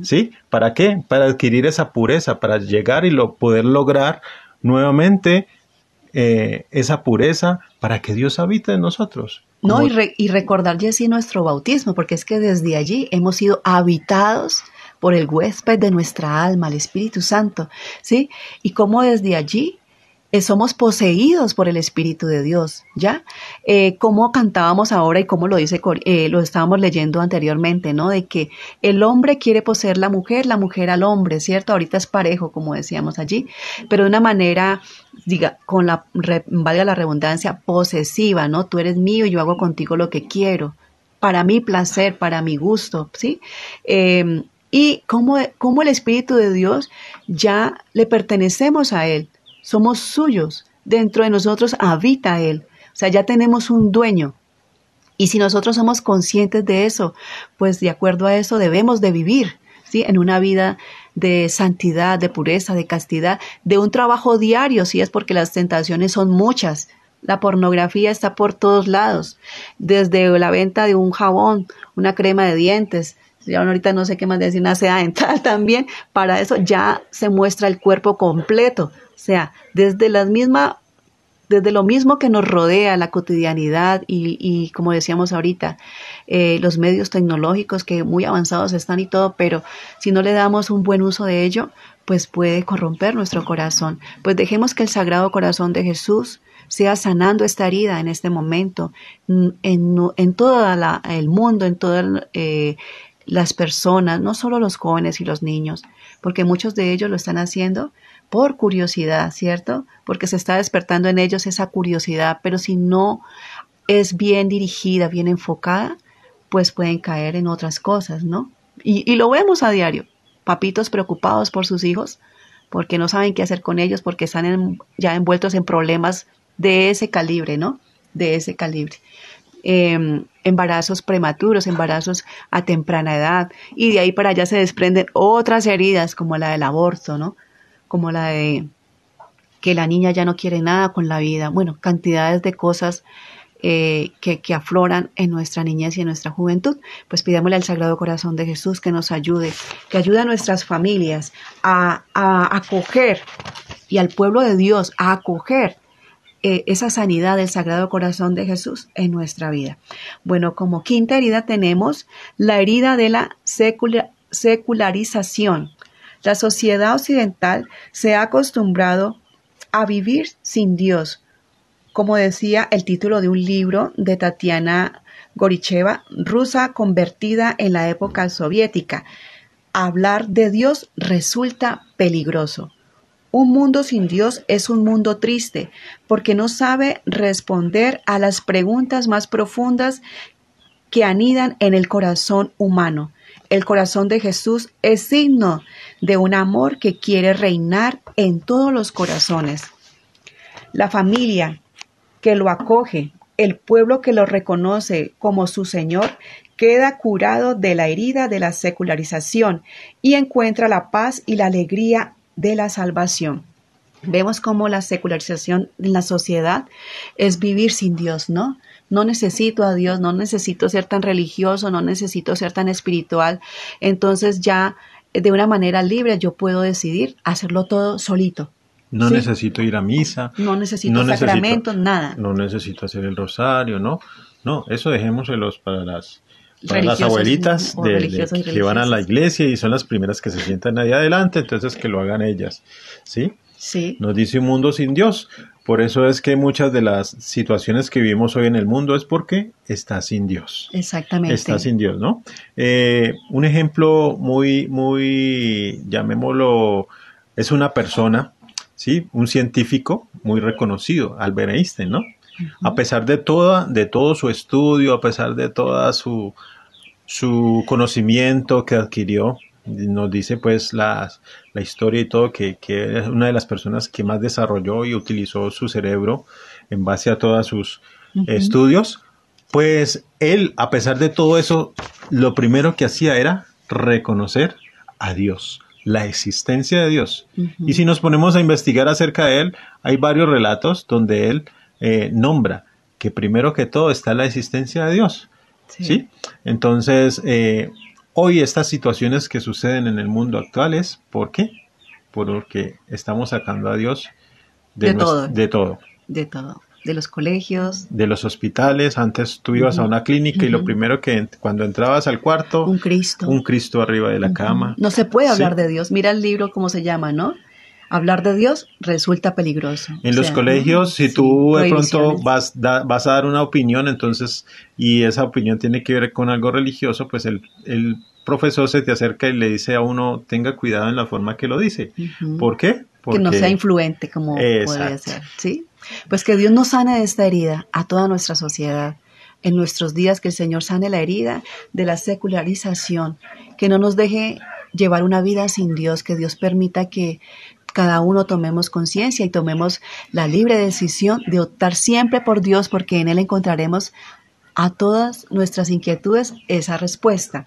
¿Sí? ¿Para qué? Para adquirir esa pureza, para llegar y lo, poder lograr nuevamente eh, esa pureza para que Dios habite en nosotros. No, y, y recordar, Jessy, nuestro bautismo, porque es que desde allí hemos sido habitados por el huésped de nuestra alma, el Espíritu Santo, ¿sí? Y cómo desde allí eh, somos poseídos por el Espíritu de Dios, ¿ya? Eh, como cantábamos ahora y como lo dice, eh, lo estábamos leyendo anteriormente, ¿no? De que el hombre quiere poseer la mujer, la mujer al hombre, ¿cierto? Ahorita es parejo, como decíamos allí, pero de una manera, diga, con la, valga la redundancia, posesiva, ¿no? Tú eres mío y yo hago contigo lo que quiero, para mi placer, para mi gusto, ¿sí? Eh, y cómo, el Espíritu de Dios ya le pertenecemos a Él, somos suyos, dentro de nosotros habita Él, o sea, ya tenemos un dueño. Y si nosotros somos conscientes de eso, pues de acuerdo a eso debemos de vivir, ¿sí? En una vida de santidad, de pureza, de castidad, de un trabajo diario, si es porque las tentaciones son muchas. La pornografía está por todos lados, desde la venta de un jabón, una crema de dientes, ya ahorita no sé qué más decir, una seda dental también, para eso ya se muestra el cuerpo completo, o sea, desde la misma desde lo mismo que nos rodea la cotidianidad y, y como decíamos ahorita, eh, los medios tecnológicos que muy avanzados están y todo, pero si no le damos un buen uso de ello, pues puede corromper nuestro corazón. Pues dejemos que el Sagrado Corazón de Jesús sea sanando esta herida en este momento, en, en todo el mundo, en todas eh, las personas, no solo los jóvenes y los niños, porque muchos de ellos lo están haciendo por curiosidad, ¿cierto? Porque se está despertando en ellos esa curiosidad, pero si no es bien dirigida, bien enfocada, pues pueden caer en otras cosas, ¿no? Y, y lo vemos a diario, papitos preocupados por sus hijos, porque no saben qué hacer con ellos, porque están ya envueltos en problemas de ese calibre, ¿no? De ese calibre. Em, embarazos prematuros, embarazos a temprana edad, y de ahí para allá se desprenden otras heridas como la del aborto, ¿no? Como la de que la niña ya no quiere nada con la vida, bueno, cantidades de cosas eh, que, afloran en nuestra niñez y en nuestra juventud. Pues pidámosle al Sagrado Corazón de Jesús que nos ayude, que ayude a nuestras familias a, a acoger y al pueblo de Dios a acoger eh, esa sanidad del Sagrado Corazón de Jesús en nuestra vida. Bueno, como quinta herida tenemos la herida de la secularización. La sociedad occidental se ha acostumbrado a vivir sin Dios, como decía el título de un libro de Tatiana Goricheva, rusa convertida en la época soviética. Hablar de Dios resulta peligroso. Un mundo sin Dios es un mundo triste, porque no sabe responder a las preguntas más profundas que anidan en el corazón humano. El corazón de Jesús es signo de un amor que quiere reinar en todos los corazones. La familia, que lo acoge, el pueblo que lo reconoce como su Señor, queda curado de la herida de la secularización y encuentra la paz y la alegría de la salvación. Vemos cómo la secularización en la sociedad es vivir sin Dios, ¿no? No necesito a Dios, no necesito ser tan religioso, no necesito ser tan espiritual. Entonces ya de una manera libre yo puedo decidir hacerlo todo solito. No necesito ir a misa. No necesito sacramentos, nada. No necesito hacer el rosario, ¿no? No, eso dejémoselos para las, las abuelitas que van a la iglesia y son las primeras que se sientan ahí adelante, entonces que lo hagan ellas, ¿sí? Sí. Nos dice un mundo sin Dios. Por eso es que muchas de las situaciones que vivimos hoy en el mundo es porque está sin Dios. Exactamente. Está sin Dios, ¿no? Eh, un ejemplo muy, muy, llamémoslo, es una persona ¿sí? Un científico muy reconocido, Albert Einstein, ¿no? A pesar de toda, de todo su estudio, a pesar de toda su, su conocimiento que adquirió, nos dice pues la, la historia y todo que, que, es una de las personas que más desarrolló y utilizó su cerebro en base a todos sus estudios, pues él, a pesar de todo eso, lo primero que hacía era reconocer a Dios la existencia de Dios. Y si nos ponemos a investigar acerca de él, hay varios relatos donde él eh, nombra que primero que todo está la existencia de Dios. Sí. Entonces, eh, hoy estas situaciones que suceden en el mundo actual es, ¿por qué? Porque estamos sacando a Dios de, todo. De todo. De todo de los colegios. De los hospitales. Antes tú ibas a una clínica y lo primero que cuando entrabas al cuarto... Un Cristo. Un Cristo arriba de la cama. No se puede hablar de Dios. Mira el libro cómo se llama, ¿no? Hablar de Dios resulta peligroso. En los colegios, si tú de pronto vas, vas a dar una opinión, entonces, y esa opinión tiene que ver con algo religioso, pues el, el profesor se te acerca y le dice a uno, tenga cuidado en la forma que lo dice. ¿Por qué? Porque, que no sea influente como puede ser, ¿sí? Pues que Dios nos sane de esta herida a toda nuestra sociedad. En nuestros días que el Señor sane la herida de la secularización, que no nos deje llevar una vida sin Dios, que Dios permita que cada uno tomemos conciencia y tomemos la libre decisión de optar siempre por Dios, porque en Él encontraremos a todas nuestras inquietudes esa respuesta.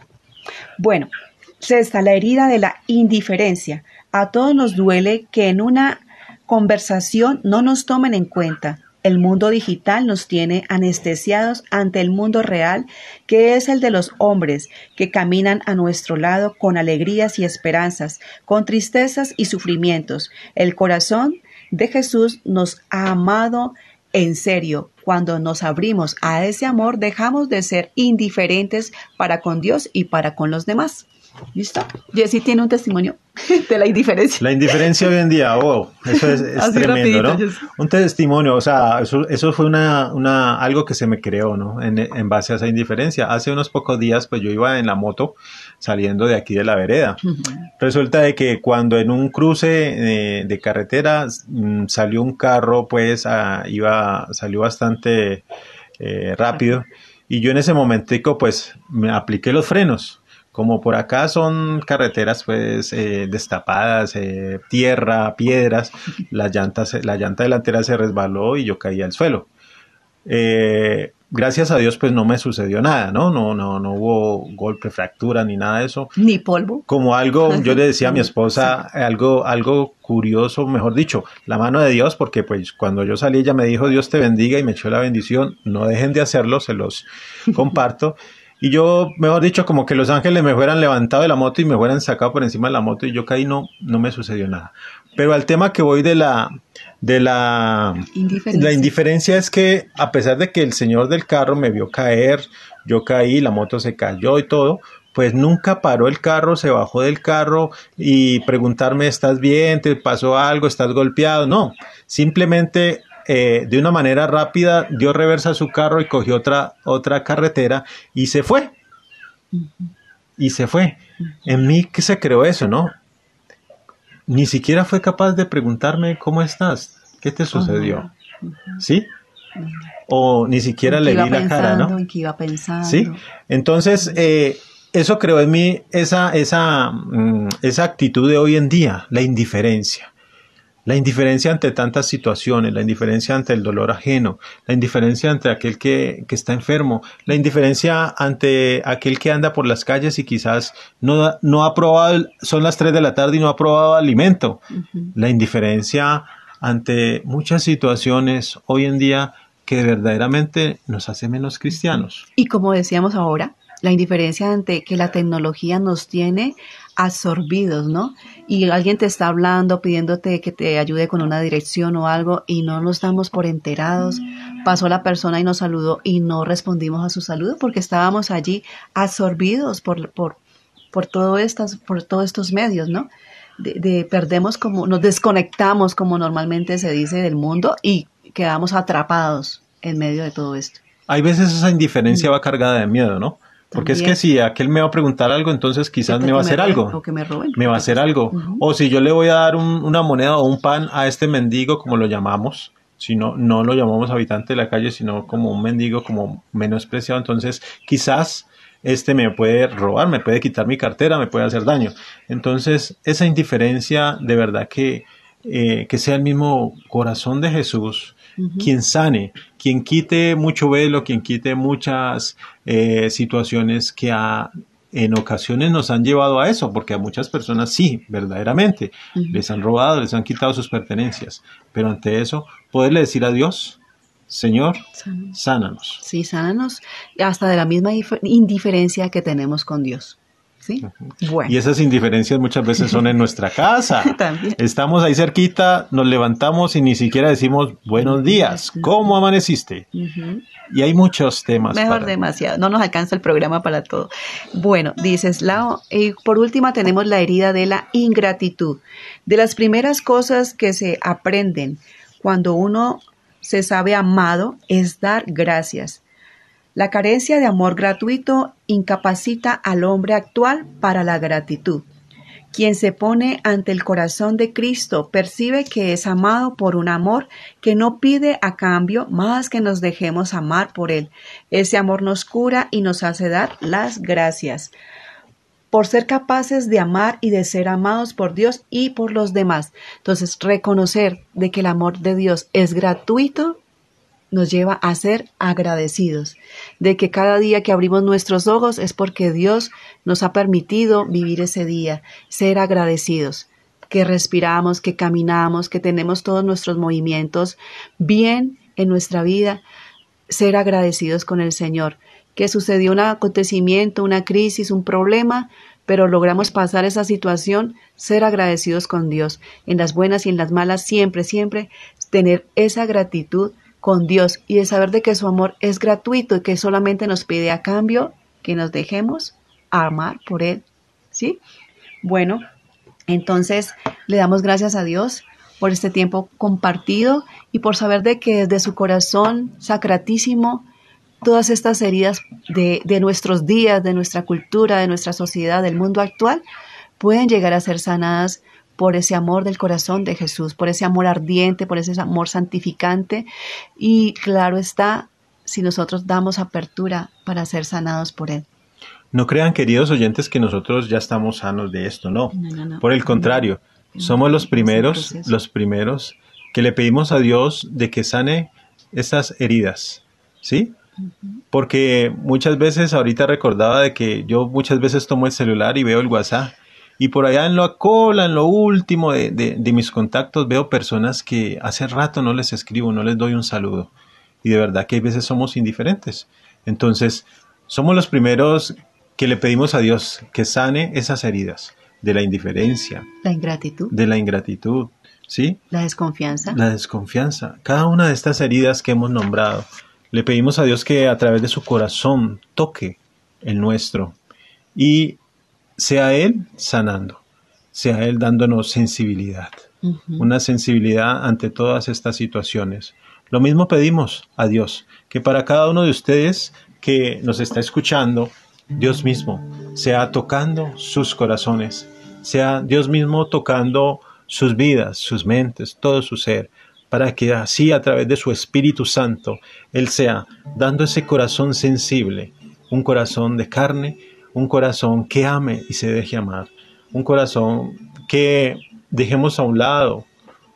Bueno, se está la herida de la indiferencia. A todos nos duele que en una conversación no nos tomen en cuenta. El mundo digital nos tiene anestesiados ante el mundo real, que es el de los hombres, que caminan a nuestro lado con alegrías y esperanzas, con tristezas y sufrimientos. El corazón de Jesús nos ha amado en serio. Cuando nos abrimos a ese amor, dejamos de ser indiferentes para con Dios y para con los demás. ¿Listo? Jessy tiene un testimonio. de la indiferencia. La indiferencia hoy en día, oh, eso es, tremendo, ¿no? Un testimonio, o sea, eso, eso fue una, una, algo que se me creó, ¿no? En, en, base a esa indiferencia. Hace unos pocos días, pues yo iba en la moto saliendo de aquí de la vereda. Resulta de que cuando en un cruce de carretera mm, salió un carro, pues iba, salió bastante eh, rápido y yo en ese momentico, pues me apliqué los frenos como por acá son carreteras pues eh, destapadas, eh, tierra, piedras, la llanta, la llanta delantera se resbaló y yo caí al suelo. Eh, gracias a Dios pues no me sucedió nada, ¿no? No, no, no hubo golpe, fractura ni nada de eso. Ni polvo. Como algo, yo le decía a mi esposa, algo, algo curioso, mejor dicho, la mano de Dios, porque pues cuando yo salí ella me dijo Dios te bendiga y me echó la bendición, no dejen de hacerlo, se los comparto. Y yo, mejor dicho, como que los ángeles me fueran levantado de la moto y me fueran sacado por encima de la moto y yo caí, no, no me sucedió nada. Pero al tema que voy de la, de la indiferencia. la indiferencia es que a pesar de que el señor del carro me vio caer, yo caí, la moto se cayó y todo, pues nunca paró el carro, se bajó del carro y preguntarme, ¿estás bien? ¿Te pasó algo? ¿Estás golpeado? No, simplemente eh, de una manera rápida dio reversa a su carro y cogió otra, otra carretera y se fue. Y se fue. En mí que se creó eso, ¿no? Ni siquiera fue capaz de preguntarme cómo estás, qué te sucedió. ¿Sí? O ni siquiera le vi la cara, ¿no? iba pensando. Sí. Entonces, eh, eso creó en mí esa, esa, mm, esa actitud de hoy en día, la indiferencia. La indiferencia ante tantas situaciones, la indiferencia ante el dolor ajeno, la indiferencia ante aquel que, está enfermo, la indiferencia ante aquel que anda por las calles y quizás no, no ha probado, son las 3 de la tarde y no ha probado alimento. La indiferencia ante muchas situaciones hoy en día que verdaderamente nos hace menos cristianos. Y como decíamos ahora, la indiferencia ante que la tecnología nos tiene absorbidos, ¿no? Y alguien te está hablando, pidiéndote que te ayude con una dirección o algo y no nos damos por enterados. Pasó la persona y nos saludó y no respondimos a su saludo porque estábamos allí absorbidos por, por, por, todo estas, por todos estos medios, ¿no? De, perdemos como, nos desconectamos como normalmente se dice del mundo y quedamos atrapados en medio de todo esto. Hay veces esa indiferencia va cargada de miedo, ¿no? Porque es que si aquel me va a preguntar algo, entonces quizás me va a hacer algo. O que me roben. Me va a hacer algo. O si yo le voy a dar una moneda o un pan a este mendigo, como lo llamamos, si no, no lo llamamos habitante de la calle, sino como un mendigo, como menospreciado, entonces quizás este me puede robar, me puede quitar mi cartera, me puede hacer daño. Entonces, esa indiferencia de verdad que, eh, que sea el mismo corazón de Jesús, quien sane, quien quite mucho velo, quien quite muchas eh, situaciones que en ocasiones nos han llevado a eso, porque a muchas personas sí, verdaderamente, les han robado, les han quitado sus pertenencias, pero ante eso, poderle decir a Dios, Señor, sánanos. Sí, sánanos, hasta de la misma indiferencia que tenemos con Dios. Y esas indiferencias muchas veces son en nuestra casa. Estamos ahí cerquita, nos levantamos y ni siquiera decimos buenos días, ¿cómo amaneciste? Y hay muchos temas. Mejor demasiado, no nos alcanza el programa para todo. Bueno, dices, Lao, y por última tenemos la herida de la ingratitud. De las primeras cosas que se aprenden cuando uno se sabe amado es dar gracias. La carencia de amor gratuito incapacita al hombre actual para la gratitud. Quien se pone ante el corazón de Cristo percibe que es amado por un amor que no pide a cambio más que nos dejemos amar por Él. Ese amor nos cura y nos hace dar las gracias por ser capaces de amar y de ser amados por Dios y por los demás. Entonces, reconocer de que el amor de Dios es gratuito nos lleva a ser agradecidos, de que cada día que abrimos nuestros ojos es porque Dios nos ha permitido vivir ese día, ser agradecidos, que respiramos, que caminamos, que tenemos todos nuestros movimientos bien en nuestra vida, ser agradecidos con el Señor, que sucedió un acontecimiento, una crisis, un problema, pero logramos pasar esa situación, ser agradecidos con Dios, en las buenas y en las malas, siempre, siempre tener esa gratitud con Dios y de saber de que su amor es gratuito y que solamente nos pide a cambio que nos dejemos amar por Él. ¿Sí? Bueno, Entonces, le damos gracias a Dios por este tiempo compartido y por saber de que desde su corazón sacratísimo todas estas heridas de, de, nuestros días, de nuestra cultura, de nuestra sociedad, del mundo actual, pueden llegar a ser sanadas por ese amor del corazón de Jesús, por ese amor ardiente, por ese amor santificante. Y claro está, si nosotros damos apertura para ser sanados por Él. No crean, queridos oyentes, que nosotros ya estamos sanos de esto, no. Por el contrario, somos los primeros, los primeros que le pedimos a Dios de que sane esas heridas, ¿sí? Porque muchas veces, ahorita recordaba de que yo muchas veces tomo el celular y veo el WhatsApp y por allá en la cola, en lo último de, de, mis contactos, veo personas que hace rato no les escribo, no les doy un saludo. Y de verdad que hay veces somos indiferentes. Entonces, somos los primeros que le pedimos a Dios que sane esas heridas de la indiferencia. La ingratitud. De la ingratitud, ¿sí? La desconfianza. La desconfianza. Cada una de estas heridas que hemos nombrado, le pedimos a Dios que a través de su corazón toque el nuestro y sea Él sanando, sea Él dándonos sensibilidad, una sensibilidad ante todas estas situaciones. Lo mismo pedimos a Dios, que para cada uno de ustedes que nos está escuchando, Dios mismo sea tocando sus corazones, sea Dios mismo tocando sus vidas, sus mentes, todo su ser, para que así a través de su Espíritu Santo Él sea dando ese corazón sensible, un corazón de carne, un corazón que ame y se deje amar, un corazón que dejemos a un lado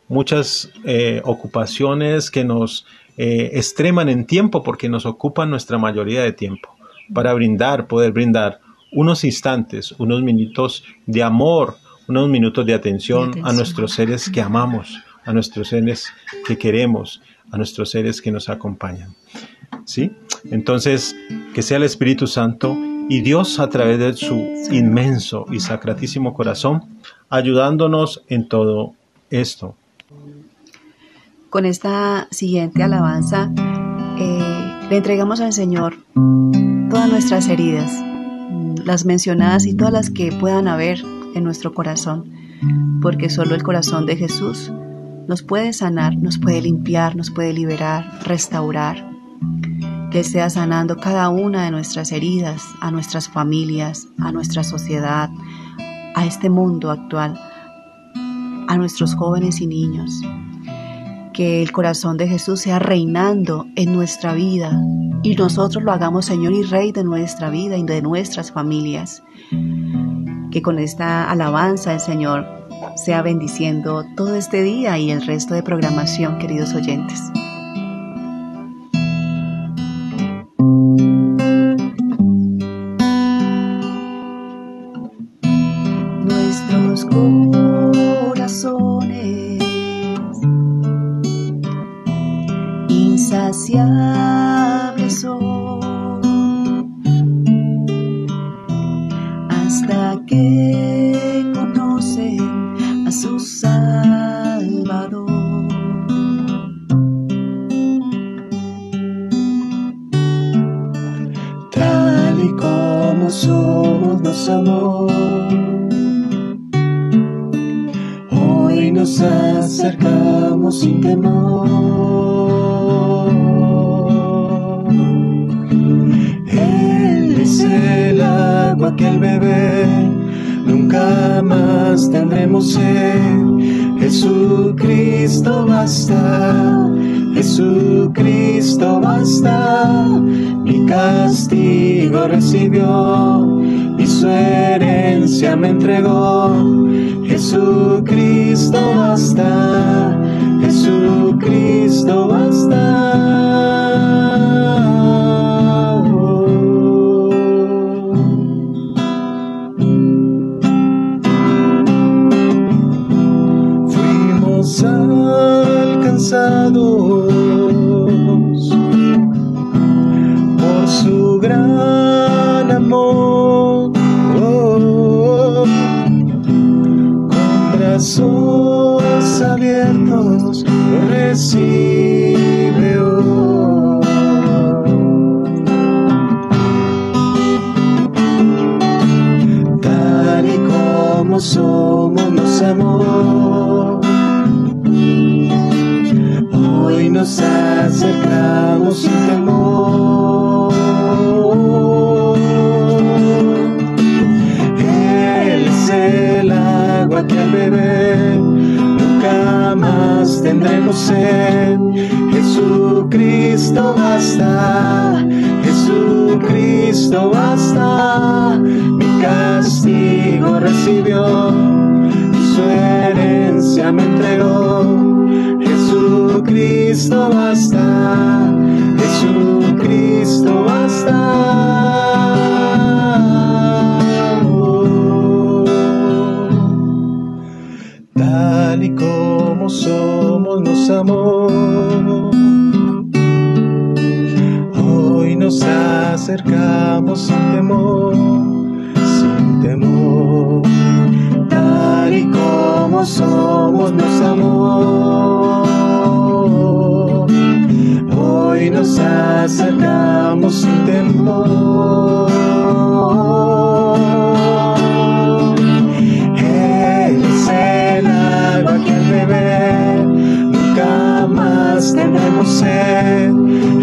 muchas eh, ocupaciones que nos eh, extreman en tiempo porque nos ocupan nuestra mayoría de tiempo para brindar, poder brindar unos instantes, unos minutos de amor, unos minutos de atención, a nuestros seres que amamos, a nuestros seres que queremos, a nuestros seres que nos acompañan. ¿Sí? Entonces, que sea el Espíritu Santo y Dios a través de su inmenso y sacratísimo corazón, ayudándonos en todo esto. Con esta siguiente alabanza, eh, le entregamos al Señor todas nuestras heridas, las mencionadas y todas las que puedan haber en nuestro corazón, porque solo el corazón de Jesús nos puede sanar, nos puede limpiar, nos puede liberar, restaurar. Que sea sanando cada una de nuestras heridas, a nuestras familias, a nuestra sociedad, a este mundo actual, a nuestros jóvenes y niños que el corazón de Jesús sea reinando en nuestra vida y nosotros lo hagamos Señor y Rey de nuestra vida y de nuestras familias. Que con esta alabanza el Señor sea bendiciendo todo este día y el resto de programación, queridos oyentes. Acercamos sin temor. aquel bebé, nunca más tendremos sed. Jesucristo basta, Jesucristo basta, mi castigo recibió y su herencia me entregó. Jesucristo basta, Jesucristo basta. por su gran somos más amor. Hoy nos acercamos sin temor. Él es el agua que al beber nunca más tendremos sed. Jesucristo basta Jesucristo basta, mi castigo recibió, su herencia me entregó. Jesucristo basta, Jesucristo basta. Tal y como somos nos amó. Acercamos sin temor, sin temor. Tal y como somos nos amó hoy nos acercamos sin temor. Él el agua que beber nunca más tendremos sed.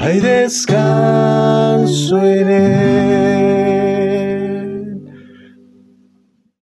hay descanso en él.